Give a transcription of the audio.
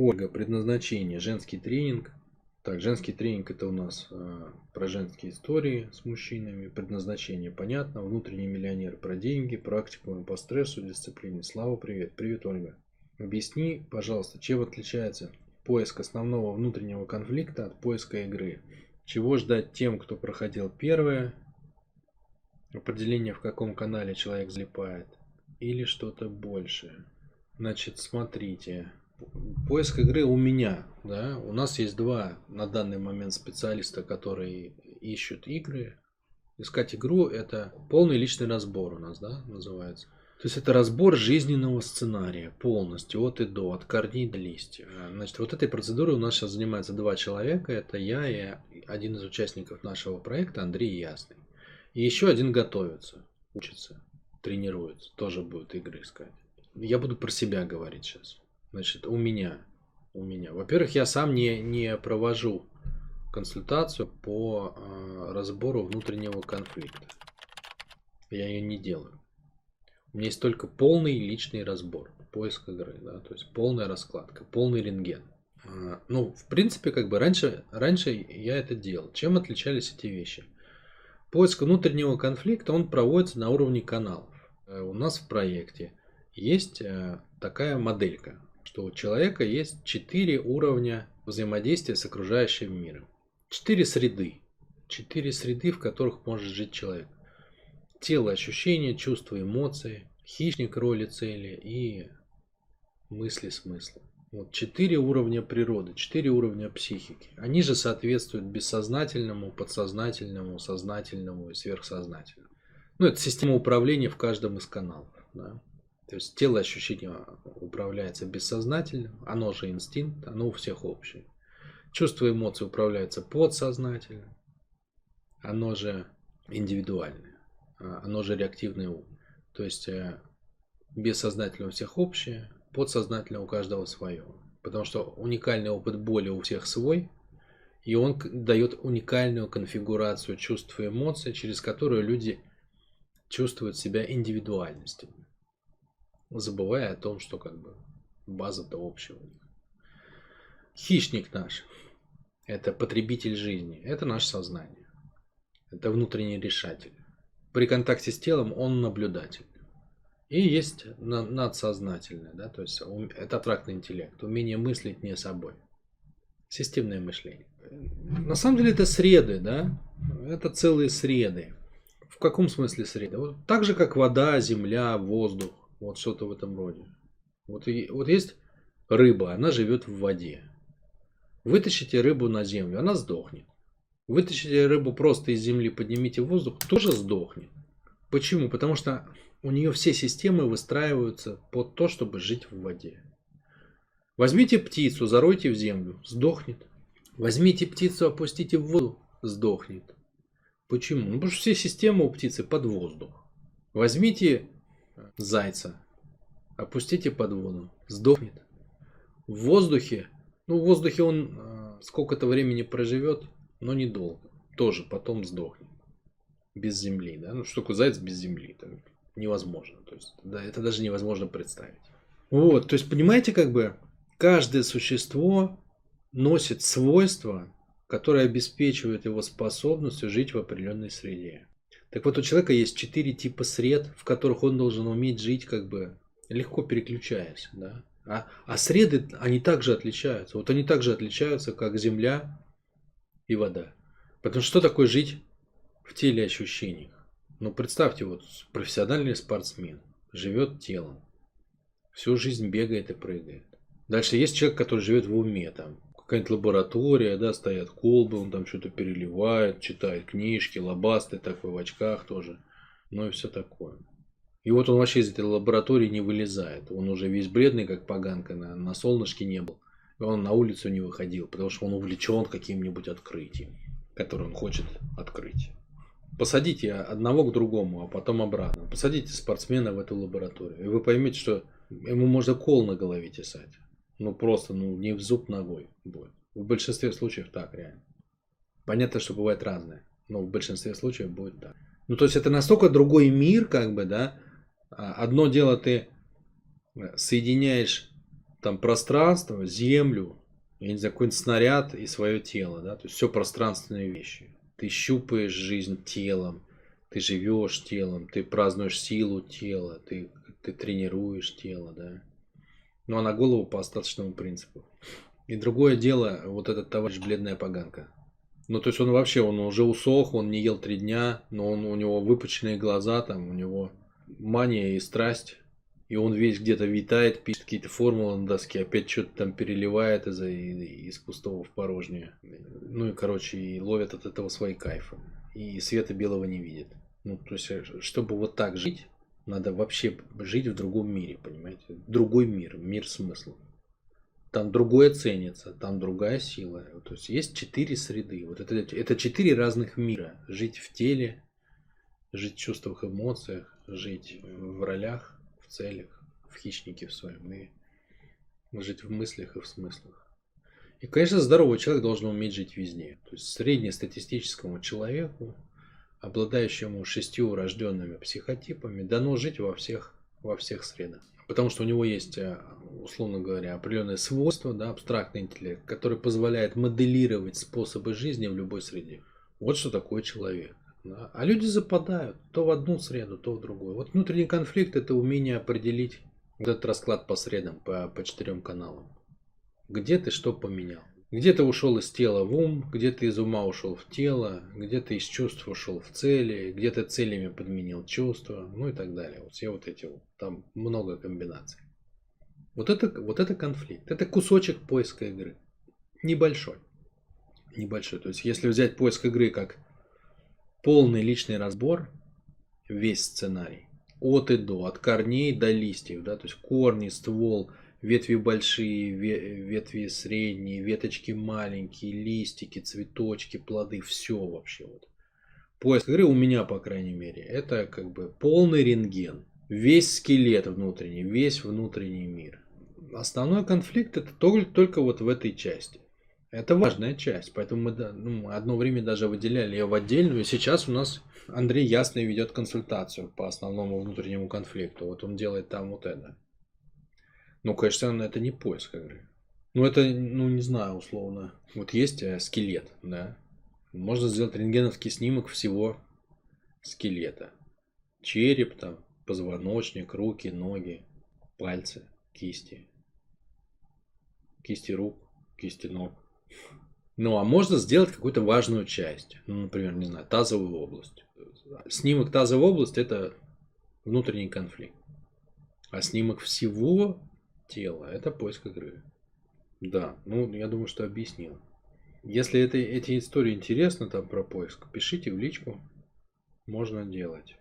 Ольга, предназначение, женский тренинг. Так, женский тренинг это у нас э, про женские истории с мужчинами, предназначение понятно, внутренний миллионер про деньги, практику по стрессу, дисциплине. Слава, привет. Привет, Ольга. Объясни, пожалуйста, чем отличается поиск основного внутреннего конфликта от поиска игры? Чего ждать тем, кто проходил первое? Определение, в каком канале человек залипает? Или что-то большее? Значит, смотрите. Поиск игры у меня, да, у нас есть два на данный момент специалиста, которые ищут игры. Искать игру это полный личный разбор у нас, да, называется. То есть это разбор жизненного сценария полностью, от и до, от корней до листьев. Значит, вот этой процедурой у нас сейчас занимается два человека. Это я и один из участников нашего проекта, Андрей Ясный. И еще один готовится, учится, тренируется, тоже будет игры искать. Я буду про себя говорить сейчас. Значит, у меня. У меня. Во-первых, я сам не, не провожу консультацию по э, разбору внутреннего конфликта. Я ее не делаю. У меня есть только полный личный разбор, поиск игры, да, то есть полная раскладка, полный рентген. Э, ну, в принципе, как бы раньше, раньше я это делал. Чем отличались эти вещи? Поиск внутреннего конфликта, он проводится на уровне каналов. Э, у нас в проекте есть э, такая моделька, что у человека есть четыре уровня взаимодействия с окружающим миром. Четыре среды. Четыре среды, в которых может жить человек. Тело, ощущения, чувства, эмоции, хищник, роли, цели и мысли, смысла. Вот четыре уровня природы, четыре уровня психики. Они же соответствуют бессознательному, подсознательному, сознательному и сверхсознательному. Ну, это система управления в каждом из каналов. Да? То есть тело ощущение управляется бессознательным, оно же инстинкт, оно у всех общее. Чувство эмоций управляется подсознательным, оно же индивидуальное, а, оно же реактивный ум. То есть э, бессознательное у всех общее, подсознательное у каждого свое. Потому что уникальный опыт боли у всех свой, и он дает уникальную конфигурацию чувств и эмоций, через которую люди чувствуют себя индивидуальностью забывая о том, что как бы база-то них. Хищник наш – это потребитель жизни, это наше сознание, это внутренний решатель. При контакте с телом он наблюдатель. И есть надсознательное, да, то есть это абстрактный интеллект, умение мыслить не собой. Системное мышление. На самом деле это среды, да, это целые среды. В каком смысле среды? Вот так же, как вода, земля, воздух. Вот что-то в этом роде. Вот, и, вот есть рыба, она живет в воде. Вытащите рыбу на землю, она сдохнет. Вытащите рыбу просто из земли, поднимите в воздух, тоже сдохнет. Почему? Потому что у нее все системы выстраиваются под то, чтобы жить в воде. Возьмите птицу, заройте в землю, сдохнет. Возьмите птицу, опустите в воду, сдохнет. Почему? Ну, потому что все системы у птицы под воздух. Возьмите зайца. Опустите под воду. Сдохнет. В воздухе. Ну, в воздухе он э, сколько-то времени проживет, но недолго. Тоже потом сдохнет. Без земли. Да? Ну, что такое заяц без земли? Это невозможно. То есть, да, это даже невозможно представить. Вот, то есть, понимаете, как бы каждое существо носит свойства, которые обеспечивают его способностью жить в определенной среде. Так вот, у человека есть четыре типа сред, в которых он должен уметь жить, как бы легко переключаясь. Да? А, а среды, они также отличаются. Вот они также отличаются, как земля и вода. Потому что что такое жить в теле ощущениях? Ну, представьте, вот профессиональный спортсмен живет телом. Всю жизнь бегает и прыгает. Дальше есть человек, который живет в уме, там, какая-нибудь лаборатория, да, стоят колбы, он там что-то переливает, читает книжки, лобастый такой, в очках тоже, ну и все такое. И вот он вообще из этой лаборатории не вылезает. Он уже весь бредный, как поганка, на, на солнышке не был. Он на улицу не выходил, потому что он увлечен каким-нибудь открытием, которое он хочет открыть. Посадите одного к другому, а потом обратно. Посадите спортсмена в эту лабораторию. И вы поймете, что ему можно кол на голове тесать. Ну просто, ну не в зуб ногой будет. В большинстве случаев так реально. Понятно, что бывает разное, но в большинстве случаев будет так. Ну то есть это настолько другой мир, как бы, да. А, одно дело ты э, соединяешь там пространство, землю, я не знаю, какой-нибудь снаряд и свое тело, да, то есть все пространственные вещи. Ты щупаешь жизнь телом, ты живешь телом, ты празднуешь силу тела, ты, ты тренируешь тело, да. Ну а на голову по остаточному принципу. И другое дело, вот этот товарищ бледная поганка. Ну, то есть он вообще, он уже усох, он не ел три дня, но он, у него выпученные глаза, там, у него мания и страсть. И он весь где-то витает, пишет какие-то формулы на доске, опять что-то там переливает из, из пустого в порожнее. Ну и, короче, и ловит от этого свои кайфы. И света белого не видит. Ну, то есть, чтобы вот так жить, надо вообще жить в другом мире, понимаете? Другой мир, мир смысла там другое ценится, там другая сила. То есть есть четыре среды. Вот это, это четыре разных мира. Жить в теле, жить в чувствах, эмоциях, жить в ролях, в целях, в хищнике в своем и жить в мыслях и в смыслах. И, конечно, здоровый человек должен уметь жить везде. То есть среднестатистическому человеку, обладающему шестью рожденными психотипами, дано жить во всех, во всех средах. Потому что у него есть, э, условно говоря, определенные свойства, да, абстрактный интеллект, который позволяет моделировать способы жизни в любой среде. Вот что такое человек. Да. А люди западают то в одну среду, то в другую. Вот внутренний конфликт это умение определить этот расклад по средам, по, по четырем каналам. Где ты что поменял? Где ты ушел из тела в ум, где ты из ума ушел в тело, где ты из чувств ушел в цели, где ты целями подменил чувства, ну и так далее. Вот все вот эти вот, там много комбинаций. Вот это, вот это конфликт. Это кусочек поиска игры. Небольшой. Небольшой. То есть, если взять поиск игры как полный личный разбор, весь сценарий, от и до, от корней до листьев, да, то есть корни, ствол, ветви большие, ветви средние, веточки маленькие, листики, цветочки, плоды, все вообще вот. Поиск игры у меня, по крайней мере, это как бы полный рентген. Весь скелет внутренний, весь внутренний мир. Основной конфликт это только, только вот в этой части. Это важная часть, поэтому мы ну, одно время даже выделяли ее в отдельную. Сейчас у нас Андрей Ясный ведет консультацию по основному внутреннему конфликту. Вот он делает там вот это. Ну, конечно, это не поиск игры. Ну, это, ну, не знаю, условно. Вот есть э, скелет, да. Можно сделать рентгеновский снимок всего скелета. Череп, там, позвоночник, руки, ноги, пальцы, кисти. Кисти рук, кисти ног. Ну, а можно сделать какую-то важную часть. Ну, например, не знаю, тазовую область. Снимок тазовой области – это внутренний конфликт. А снимок всего тела. Это поиск игры. Да, ну я думаю, что объяснил. Если это, эти истории интересны там про поиск, пишите в личку. Можно делать.